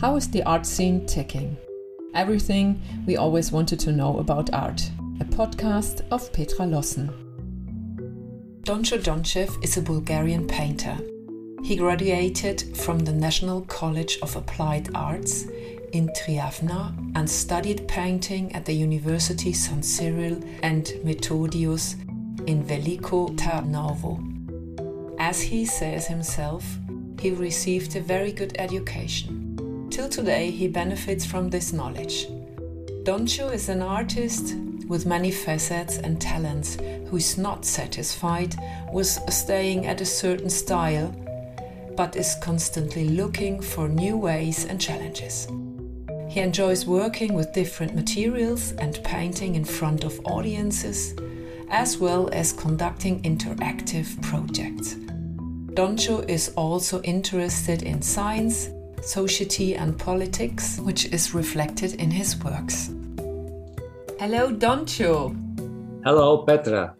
How is the art scene ticking? Everything we always wanted to know about art. A podcast of Petra Lossen. Doncho Donchev is a Bulgarian painter. He graduated from the National College of Applied Arts in Triavna and studied painting at the University San Cyril and Methodius in Veliko Tarnovo. As he says himself, he received a very good education. Till today, he benefits from this knowledge. Doncho is an artist with many facets and talents who is not satisfied with staying at a certain style, but is constantly looking for new ways and challenges. He enjoys working with different materials and painting in front of audiences, as well as conducting interactive projects. Doncho is also interested in science, society, and politics, which is reflected in his works. Hello, Doncho. Hello, Petra.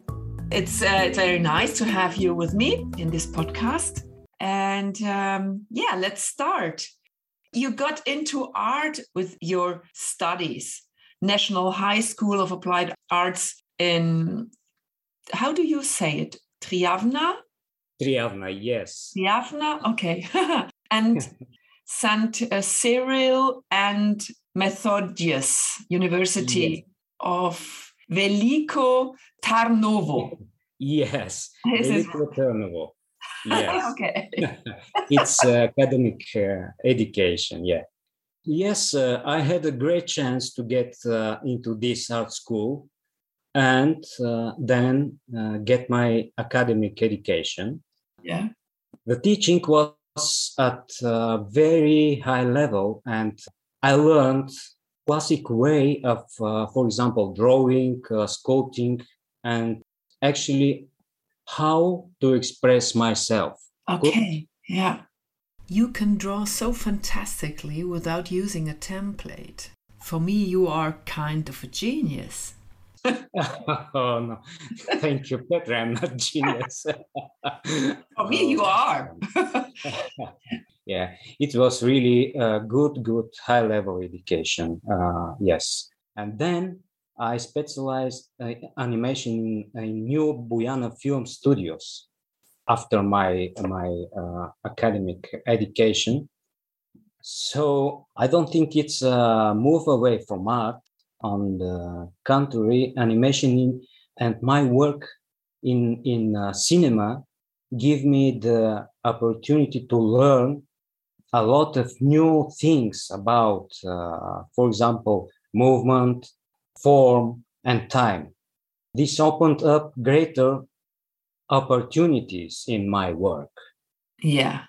It's uh, very nice to have you with me in this podcast. And um, yeah, let's start. You got into art with your studies, National High School of Applied Arts in, how do you say it? Triavna? Triavna, yes. Triavna, okay. and St. Uh, Cyril and Methodius University yes. of Veliko Tarnovo. Yes, Veliko Tarnovo. Yes. okay. it's uh, academic uh, education, yeah. Yes, uh, I had a great chance to get uh, into this art school and uh, then uh, get my academic education. Yeah. The teaching was at a very high level, and I learned classic way of, uh, for example, drawing, uh, sculpting, and actually how to express myself. Okay. Yeah. You can draw so fantastically without using a template. For me, you are kind of a genius. oh no thank you petra i'm not a genius for me you are yeah it was really a good good high level education uh, yes. And then i specialized uh, animation in, in Nu Boyana film studios after my my uh, academic education. So i don't think it's a move away from art on the contrary, animation and my work in in uh, cinema give me the opportunity to learn a lot of new things about uh, for example movement form and time. This opened up greater opportunities in my work. Yeah.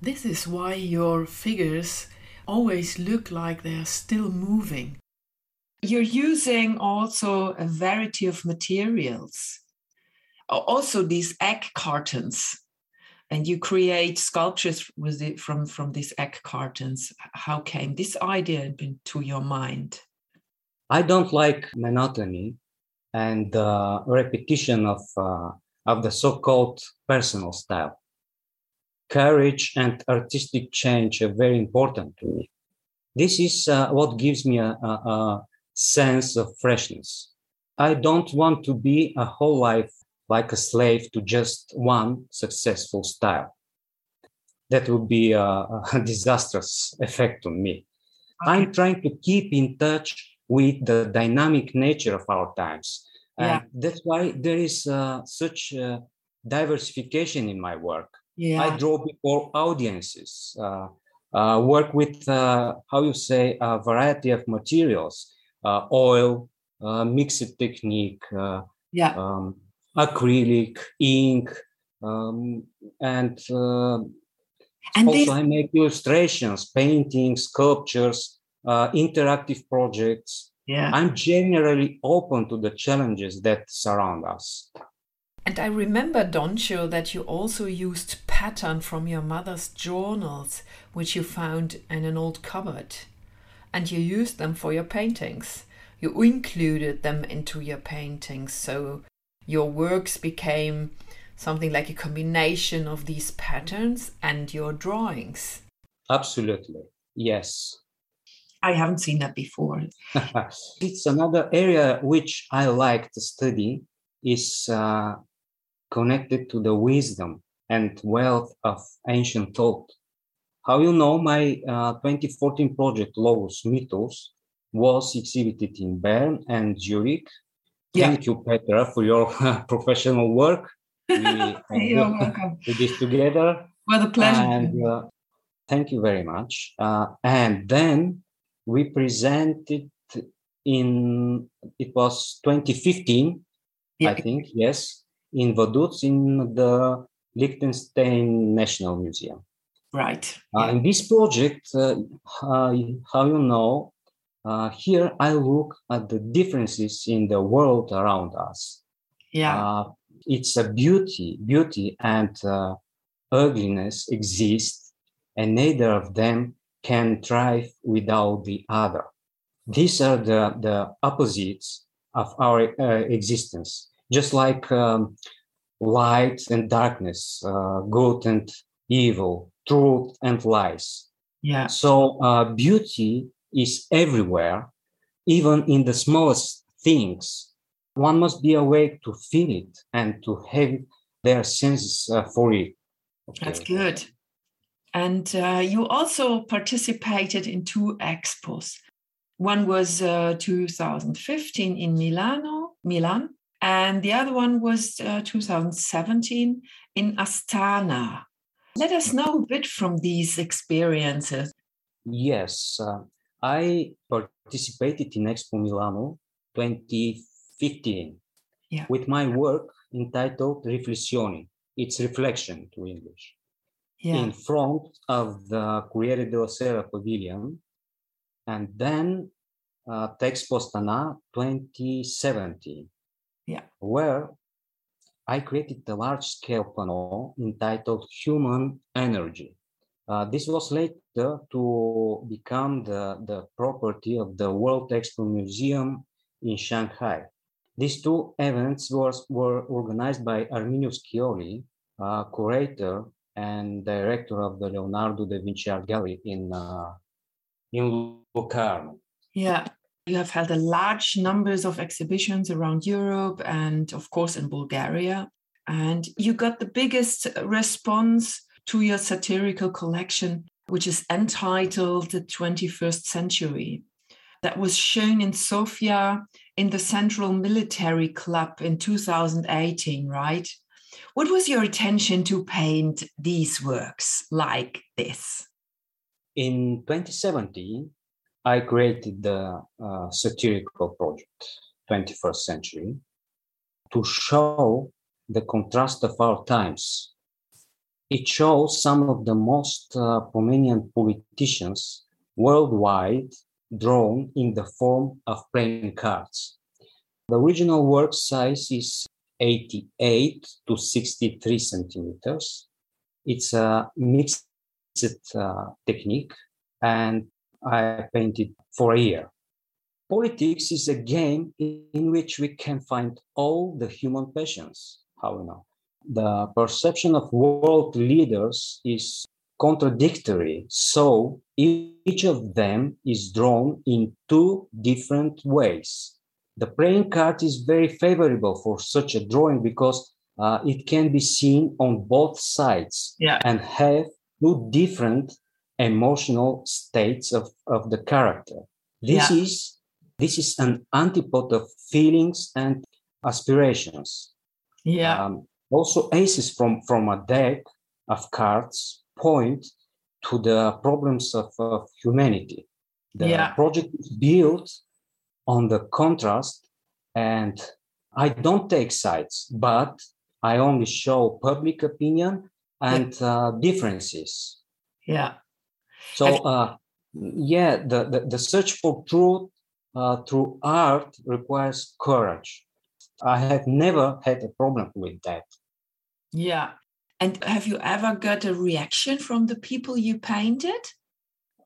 This is why your figures always look like they're still moving. You're using also a variety of materials, also these egg cartons, and you create sculptures with it from from these egg cartons. How came this idea into your mind? I don't like monotony and uh, repetition of uh, of the so-called personal style. Courage and artistic change are very important to me. This is uh, what gives me a, a, sense of freshness. I don't want to be a whole life like a slave to just one successful style. That would be a, a disastrous effect on me. Okay. I'm trying to keep in touch with the dynamic nature of our times. Yeah. And that's why there is uh, such uh, diversification in my work. Yeah. I draw before audiences, uh, uh work with, uh, how you say, a variety of materials uh, oil, uh, mixed technique, uh, yeah. um, acrylic, ink, um, and and also these... I make illustrations, paintings, sculptures, interactive projects. Yeah. I'm generally open to the challenges that surround us. And I remember, Doncho, that you also used pattern from your mother's journals, which you found in an old cupboard and you used them for your paintings. You included them into your paintings, so your works became something like a combination of these patterns and your drawings. Absolutely. Yes. I haven't seen that before. it's another area which I like to study is uh, connected to the wisdom and wealth of ancient thought. How you know, my uh, 2014 project Logos Mythos was exhibited in Bern and Zurich. Yeah. Thank you, Petra, for your professional work. We, You're welcome. We did together. Well, the pleasure. And, uh, thank you very much. Uh, and then we presented in it was 2015 yeah. i think yes in vaduz in the liechtenstein national museum right uh, in this project uh, uh, how you know uh, here i look at the differences in the world around us yeah uh, it's a beauty beauty and uh, ugliness exist and neither of them can thrive without the other. These are the, the opposites of our uh, existence, just like um, light and darkness, uh, good and evil, truth and lies. Yeah. So uh, beauty is everywhere, even in the smallest things. One must be awake to feel it and to have their senses uh, for it. Okay. That's good. And uh, you also participated in two expos. One was uh, 2015 in Milano, Milan, and the other one was uh, 2017 in Astana. Let us know a bit from these experiences. Yes, uh, I participated in Expo Milano 2015 yeah. with my work entitled Riflessioni. It's reflection to English yeah. in front of the Corriere della Sera pavilion. And then uh, Postana 2017, yeah. where I created a large scale panel entitled Human Energy. Uh, this was later to become the, the property of the World Expo Museum in Shanghai. These two events was, were organized by Arminio Sciolli, a curator and director of the Leonardo da Vinci Art Gallery in uh, in Locarno. Yeah, you have held a large numbers of exhibitions around Europe and of course in Bulgaria, and you got the biggest response to your satirical collection, which is entitled "The 21st Century." That was shown in Sofia in the Central Military Club in 2018, right? What was your intention to paint these works like this? In 2017, I created the uh, satirical project, 21st Century, to show the contrast of our times. It shows some of the most uh, prominent politicians worldwide drawn in the form of playing cards. The original work size is 88 to 63 centimeters. It's a mixed uh, technique, and I painted for a year. Politics is a game in which we can find all the human passions. How we know? The perception of world leaders is contradictory, so each of them is drawn in two different ways the playing card is very favorable for such a drawing because uh, it can be seen on both sides yeah. and have two different emotional states of, of the character. This yeah. is this is an antipode of feelings and aspirations. Yeah. Um, also, aces from from a deck of cards point to the problems of, of humanity. The yeah. project is built on the contrast and i don't take sides but i only show public opinion and uh, differences. Yeah. So uh, yeah the, the, the, search for truth uh, through art requires courage. I have never had a problem with that yeah and have you ever got a reaction from the people you painted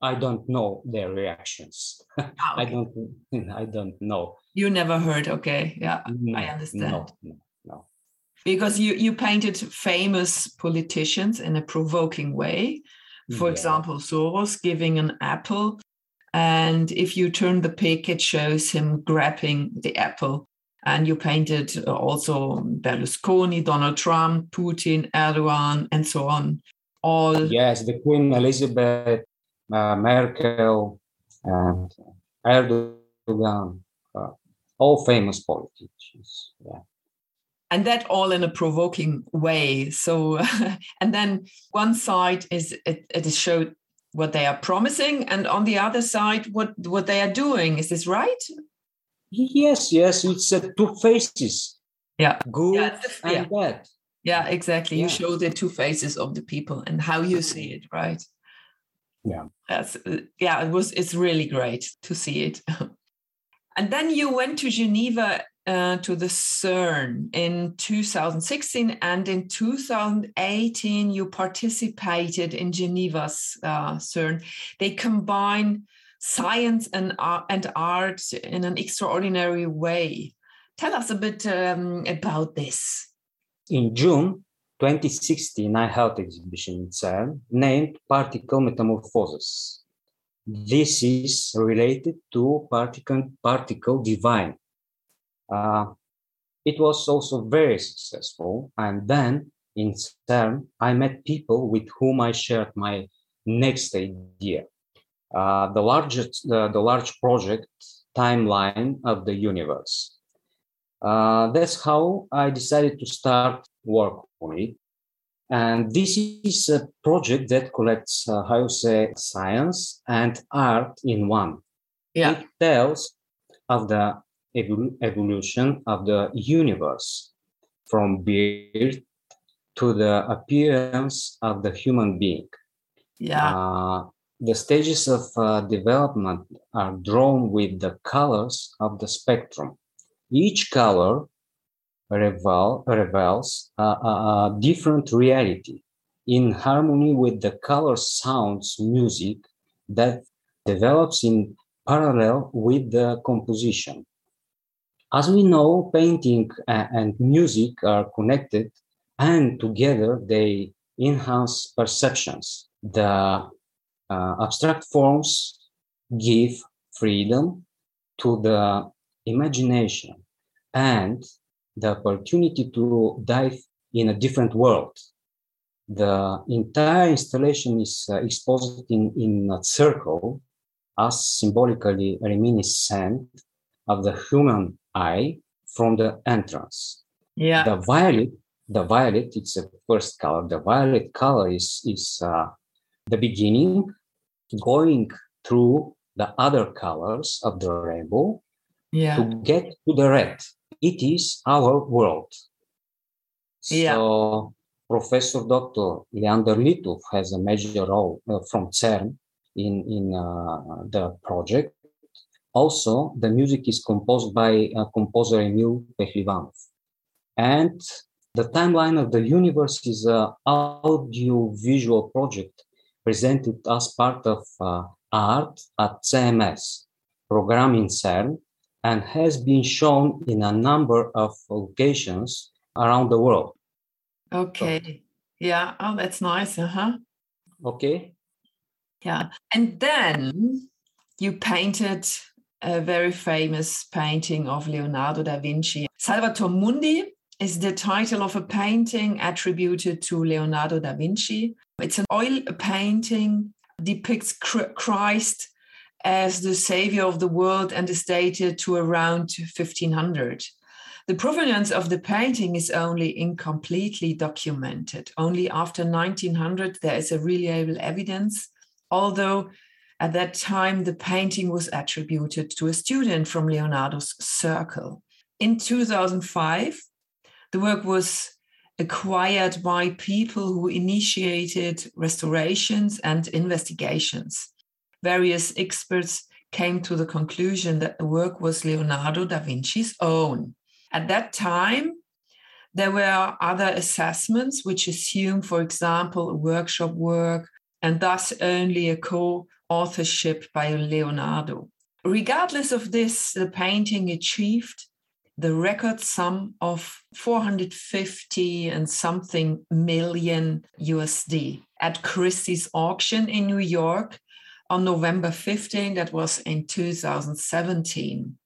I don't know their reactions. Ah, okay. I don't. I don't know. You never heard. Okay, yeah, no, I understand. No, no, no. Because you you painted famous politicians in a provoking way, For yeah. example, Soros giving an apple, and if you turn the pic, it shows him grabbing the apple. And you painted also Berlusconi, Donald Trump, Putin, Erdogan, and so on. All yes, the Queen Elizabeth, uh, Merkel, and Erdogan, uh, all famous politicians. Yeah and that all in a provoking way so and then one side is it, it is showed what they are promising and on the other side what what they are doing is this right yes yes it's uh, two faces. Yeah. Good yeah, and yeah. bad. Yeah exactly. Yeah. you show the two faces of the people and how you see it right? Yeah. That's yeah it was it's really great to see it. And then you went to geneva uh, to the CERN in 2016, and in 2018 you participated in Geneva's uh, CERN. They combine science and art, and art in an extraordinary way. Tell us a bit um, about this. In June 2016, I held an exhibition in CERN named Particle Metamorphosis. This is related to particle, particle divine uh, it was also very successful. And then in CERN, I met people with whom I shared my next idea. Uh, the largest, the, the large project timeline of the universe. Uh, that's how I decided to start work on it. And this is a project that collects, uh, how you say, science and art in one. Yeah. It tells of the evol- evolution of the universe from birth to the appearance of the human being. Yeah. Uh, the stages of uh, development are drawn with the colors of the spectrum. Each color revel, reveals a, a, a different reality in harmony with the color sounds music that develops in parallel with the composition. As we know, painting and music are connected and together they enhance perceptions. The uh, abstract forms give freedom to the imagination and the opportunity to dive in a different world. The entire installation is uh, exposed in, in a circle as symbolically reminiscent of the human eye from the entrance. Yeah. The violet, the violet, it's a first color. The violet color is is uh, the beginning, going through the other colors of the rainbow yeah. to get to the red. It is our world. Yeah. So Professor Dr. Leander Litov has a major role uh, from CERN in in uh, the project also, the music is composed by uh, composer Emil Pehlivanov. And the timeline of the universe is an audio-visual project presented as part of uh, art at CMS, program in CERN, and has been shown in a number of locations around the world. Okay. So, yeah. Oh, that's nice. Uh huh. Okay. Yeah. And then you painted a very famous painting of Leonardo da Vinci. Salvator Mundi is the title of a painting attributed to Leonardo da Vinci. It's an oil painting, depicts Christ as the savior of the world and is dated to around 1500. The provenance of the painting is only incompletely documented. Only after 1900 there is a reliable evidence, although at that time, the painting was attributed to a student from Leonardo's circle. In 2005, the work was acquired by people who initiated restorations and investigations. Various experts came to the conclusion that the work was Leonardo da Vinci's own. At that time, there were other assessments which assume, for example, a workshop work and thus only a co authorship by Leonardo. Regardless of this, the painting achieved the record sum of 450 and something million USD. at Christie's auction in New York on November 15. That was in 2017.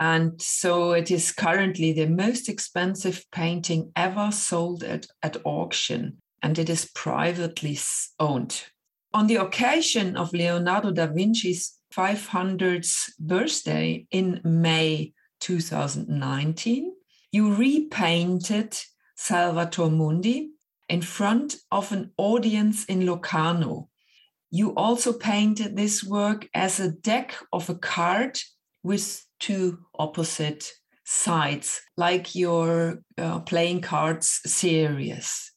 And so it is currently the most expensive painting ever sold at, at auction, and it is privately owned. On the occasion of Leonardo da Vinci's 500th birthday in May 2019, you repainted Salvator Mundi in front of an audience in Locarno. You also painted this work as a deck of a card with two opposite sides, like your uh, playing cards series.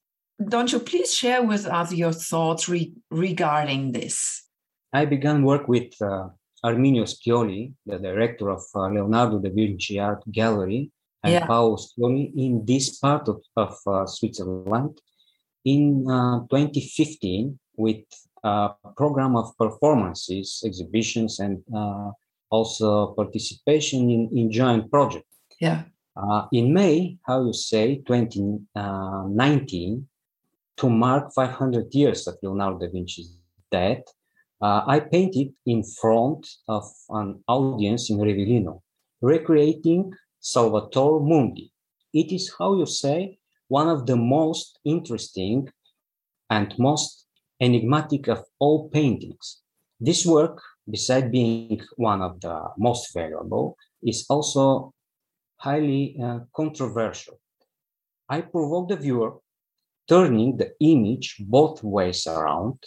Don't you please share with us your thoughts re- regarding this? I began work with uh, Arminio Sciolli, the director of uh, Leonardo da Vinci Art Gallery, and yeah. Paolo Sciolli in this part of, of uh, Switzerland in uh, 2015 with a program of performances, exhibitions, and uh, also participation in, in joint project. Yeah. Uh, in May, how you say, 2019, to mark 500 years of Leonardo da Vinci's death, uh, I painted in front of an audience in Rivellino, recreating Salvator Mundi. It is, how you say, one of the most interesting and most enigmatic of all paintings. This work besides being one of the most valuable, is also highly uh, controversial. I provoke the viewer, turning the image both ways around,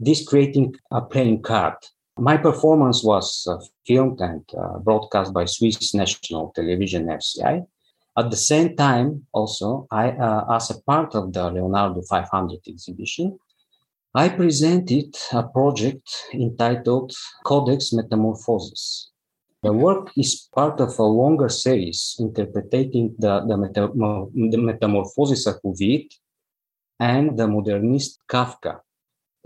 this creating a playing card. My performance was uh, filmed and uh, broadcast by Swiss National Television (FCI). At the same time, also, I, uh, as a part of the Leonardo 500 exhibition, I presented a project entitled Codex Metamorphosis. The work is part of a longer series interpreting the, the, the metamorphosis of Ovid and the modernist Kafka.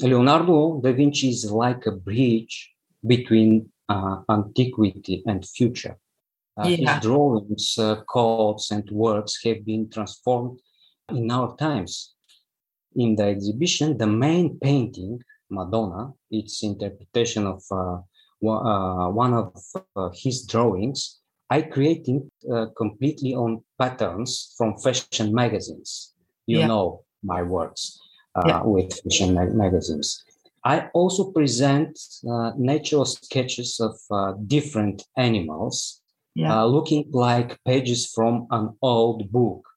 Leonardo da Vinci is like a bridge between uh, antiquity and future. Uh, yeah. His drawings, uh, codes, and works have been transformed in our times in the exhibition, the main painting, Madonna, its interpretation of uh, uh, one of uh, his drawings, I created uh, completely on patterns from fashion magazines. You yeah. know my works yeah. with fashion ma- magazines. I also present uh, natural sketches of different animals, yeah. looking like pages from an old book.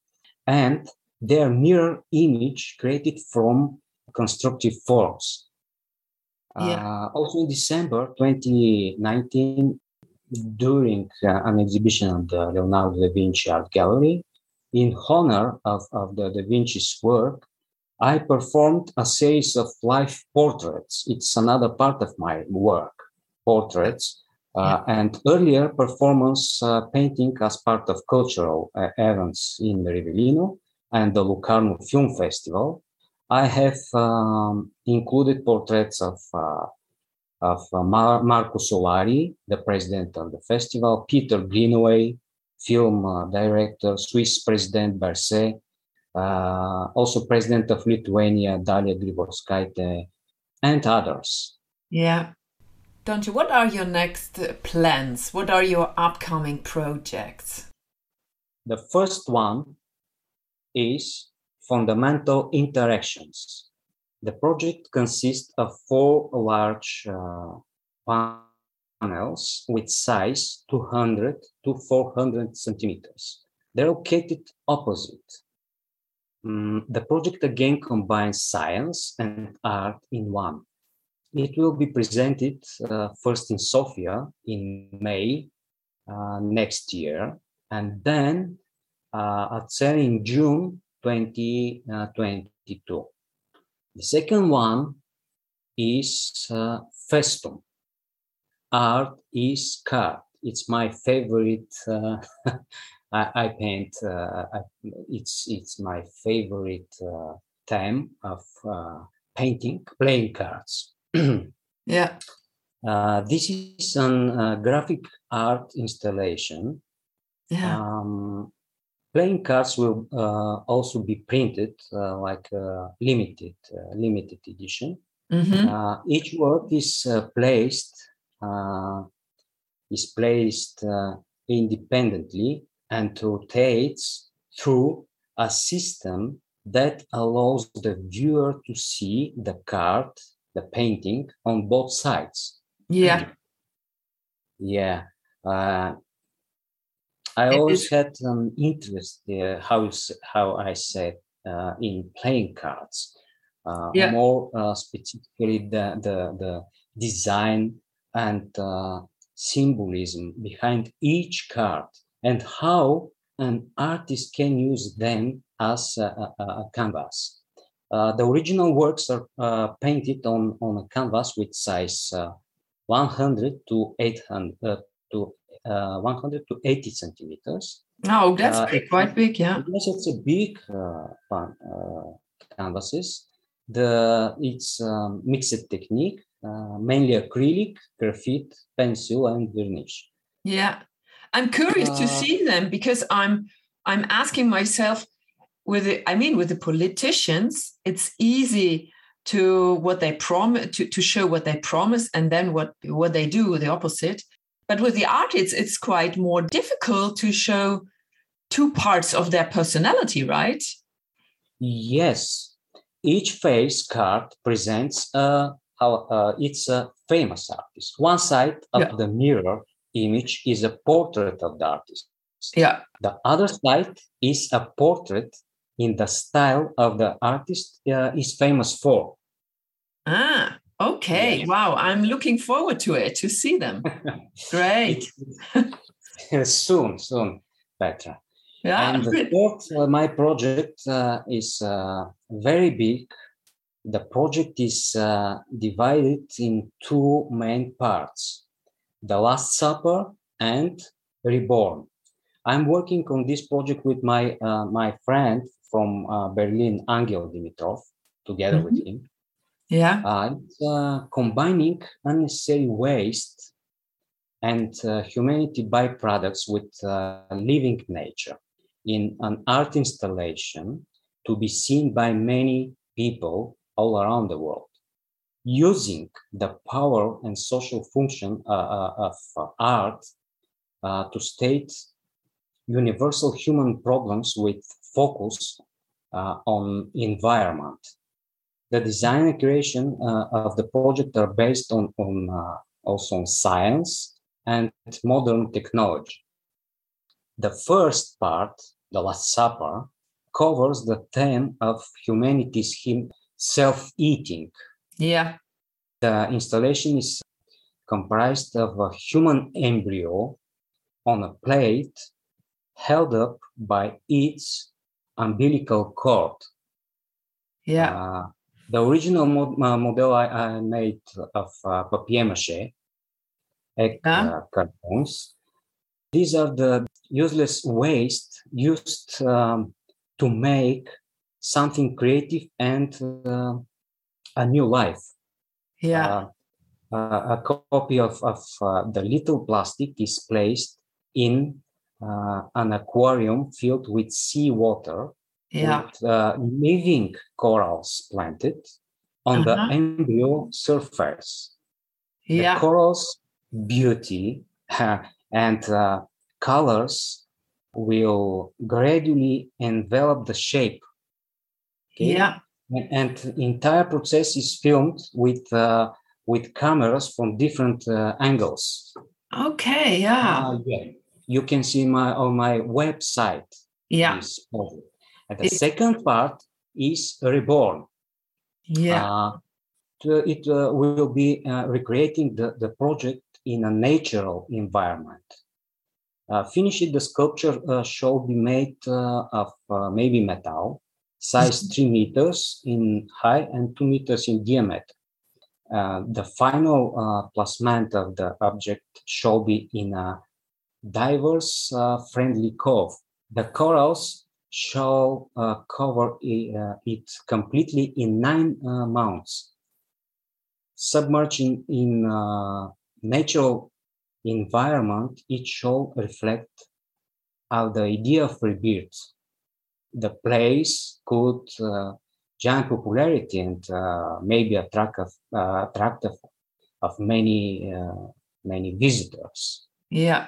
And their mirror image created from constructive forms. Yeah. Uh, also in December 2019, during uh, an exhibition at the Leonardo da Vinci Art Gallery, in honor of, of the Da Vinci's work, I performed a series of life portraits. It's another part of my work, portraits. Uh, yeah. And earlier performance uh, painting as part of cultural uh, events in Rivellino and the Locarno Film Festival, I have um, included portraits of uh, of uh, Mar- Marco Solari, the president of the festival, Peter Greenaway, film uh, director, Swiss President Berset, also president of Lithuania, Dalia Grybauskaitė, and others. Yeah. Don't you? What are your next plans? What are your upcoming projects? The first one is fundamental interactions. The project consists of four large uh, panels with size 200 to 400 centimeters. They're located opposite. Mm, the project again combines science and art in one. It will be presented uh, first in Sofia in May uh, next year, and then uh, at CERN in June 2022. The second one is uh, Festum. Art is card. It's my favorite. Uh, I, I, paint. Uh, I, it's it's my favorite uh, time of uh, painting, playing cards. yeah. Uh, this is a graphic art installation. Yeah. Um, playing cards will uh, also be printed uh, like a limited uh, limited edition. Mhm. each work is placed is placed independently and rotates through a system that allows the viewer to see the card, the painting on both sides. Yeah. Yeah. Uh, I always had an interest uh, how how I said uh, in playing cards. Uh, yeah. More uh, specifically, the the the design and uh, symbolism behind each card and how an artist can use them as a, a, a canvas. Uh, the original works are uh, painted on, on a canvas with size uh, 100 to 800 uh, to uh, 100 to 80 centimeters. Oh, that's Uh, big, quite big, yeah. Yes, it's a big uh, pan- uh, canvases. The it's um, mixed technique, uh, mainly acrylic, graphite, pencil, and varnish. Yeah. I'm curious to Uh, see them because I'm I'm asking myself with the, I mean with the politicians, it's easy to what they promise to, to show what they promise and then what what they do the opposite. But with the artists, it's quite more difficult to show two parts of their personality, right? Yes, each face card presents a how uh, it's a famous artist. One side of Yeah. the mirror image is a portrait of the artist. Yeah. The other side is a portrait in the style of the artist uh, is famous for. Ah, okay. Yes. Wow. I'm looking forward to it to see them. Great. soon, soon, Petra. Yeah. and the third, uh, my project uh, is uh, very big. The project is uh, divided in two main parts The Last Supper and Reborn. I'm working on this project with my, uh, my friend from uh, Berlin, Angel Dimitrov, together with him. Yeah. Uh, uh, combining unnecessary waste and uh, humanity byproducts with uh, living nature in an art installation to be seen by many people all around the world. Using the power and social function uh, uh, of art uh, to state universal human problems with focus on environment the design and creation of the project are based on, on also on science and modern technology. The first part, the Last Supper, covers the theme of humanity's him self-eating. Yeah. The installation is comprised of a human embryo on a plate held up by its umbilical cord. Yeah. Uh, the original mod- uh, model I, I made of uh, papier mache, egg Yeah. uh, cartons. These are the useless waste used um, to make something creative and uh, a new life. yeah. Uh, uh, a copy of, of uh, the little plastic is placed in uh, an aquarium filled with seawater yeah. with uh, living corals planted on Uh-huh. the embryo surface. Yeah. The corals' beauty and uh, colors will gradually envelop the shape. okay? Yeah. And, entire process is filmed with uh, with cameras from different uh, angles. Okay. Yeah. Uh, yeah. You can see my on my website Yeah. And the It- second part is reborn. Yeah. Uh, it uh, will be uh, recreating the, the project in a natural environment. Uh, finishing the sculpture uh, shall be made uh, of uh, maybe metal, size three meters in height and two meters in diameter. Uh, the final uh, placement of the object shall be in a diverse uh, friendly cove. The corals shall uh, cover uh, it completely in nine uh, mounts. Submerging in uh, natural environment, it shall reflect how the idea of rebirth, the place could uh, gain popularity and uh, maybe attract of, uh, attract of, of many uh, many visitors. Yeah.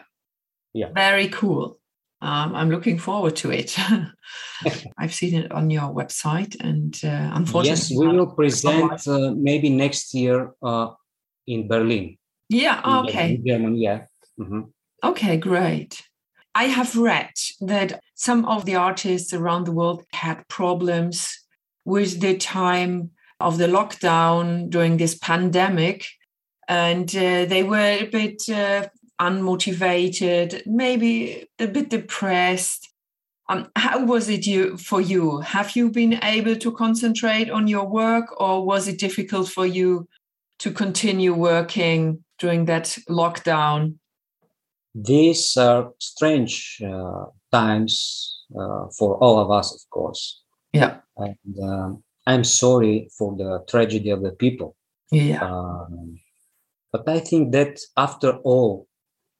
Yeah. Very cool. Um, I'm looking forward to it. I've seen it on your website, and uh, unfortunately, yes, we will present uh, maybe next year uh, in Berlin. Yeah. in Okay. Berlin, Germany. Yeah. Mhm. Okay. Great. I have read that some of the artists around the world had problems with the time of the lockdown during this pandemic, and uh, they were a bit uh, unmotivated, maybe a bit depressed. Um, how was it you for you? Have you been able to concentrate on your work, or was it difficult for you to continue working during that lockdown? These are strange uh, times uh, for all of us, of course. Yeah, And um, I'm sorry for the tragedy of the people. yeah, Um, but I think that after all,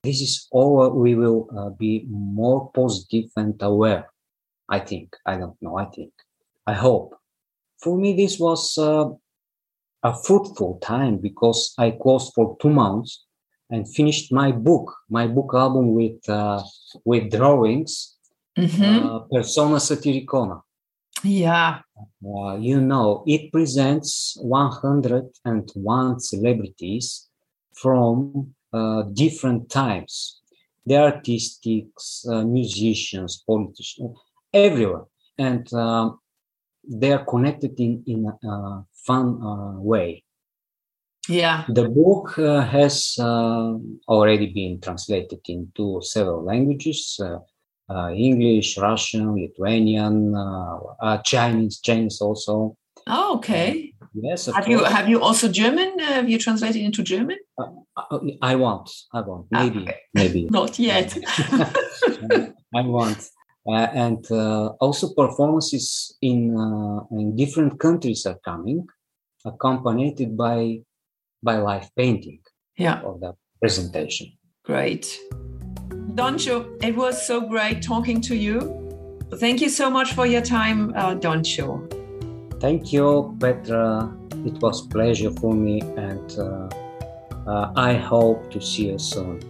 this is all we will uh, be more positive and aware. I think. I don't know. I think. I hope. For me, this was uh, a fruitful time because I closed for two months and finished my book, my book album with uh, with drawings, Mhm. uh, Persona Satiricona. yeah, Uh, you know, it presents 101 celebrities from uh, different times. The artists, uh, musicians, politicians, everyone. And um, they are connected in, in a fun uh, way. Yeah. The book uh, has uh, already been translated into several languages uh, uh, English, Russian, Lithuanian, uh, uh, Chinese, Chinese also. Oh, okay. Yes, Have you have you also German? Have you translated into German? Uh, I want, I want, Ah, maybe, okay. maybe. Not yet. I want. Uh, and uh, also performances in uh, in different countries are coming, accompanied by by live painting yeah, of the presentation. great. Doncho, it was so great talking to you. Thank you so much for your time, uh, Doncho. Thank you, Petra. It was pleasure for me, and uh, uh, I hope to see you soon.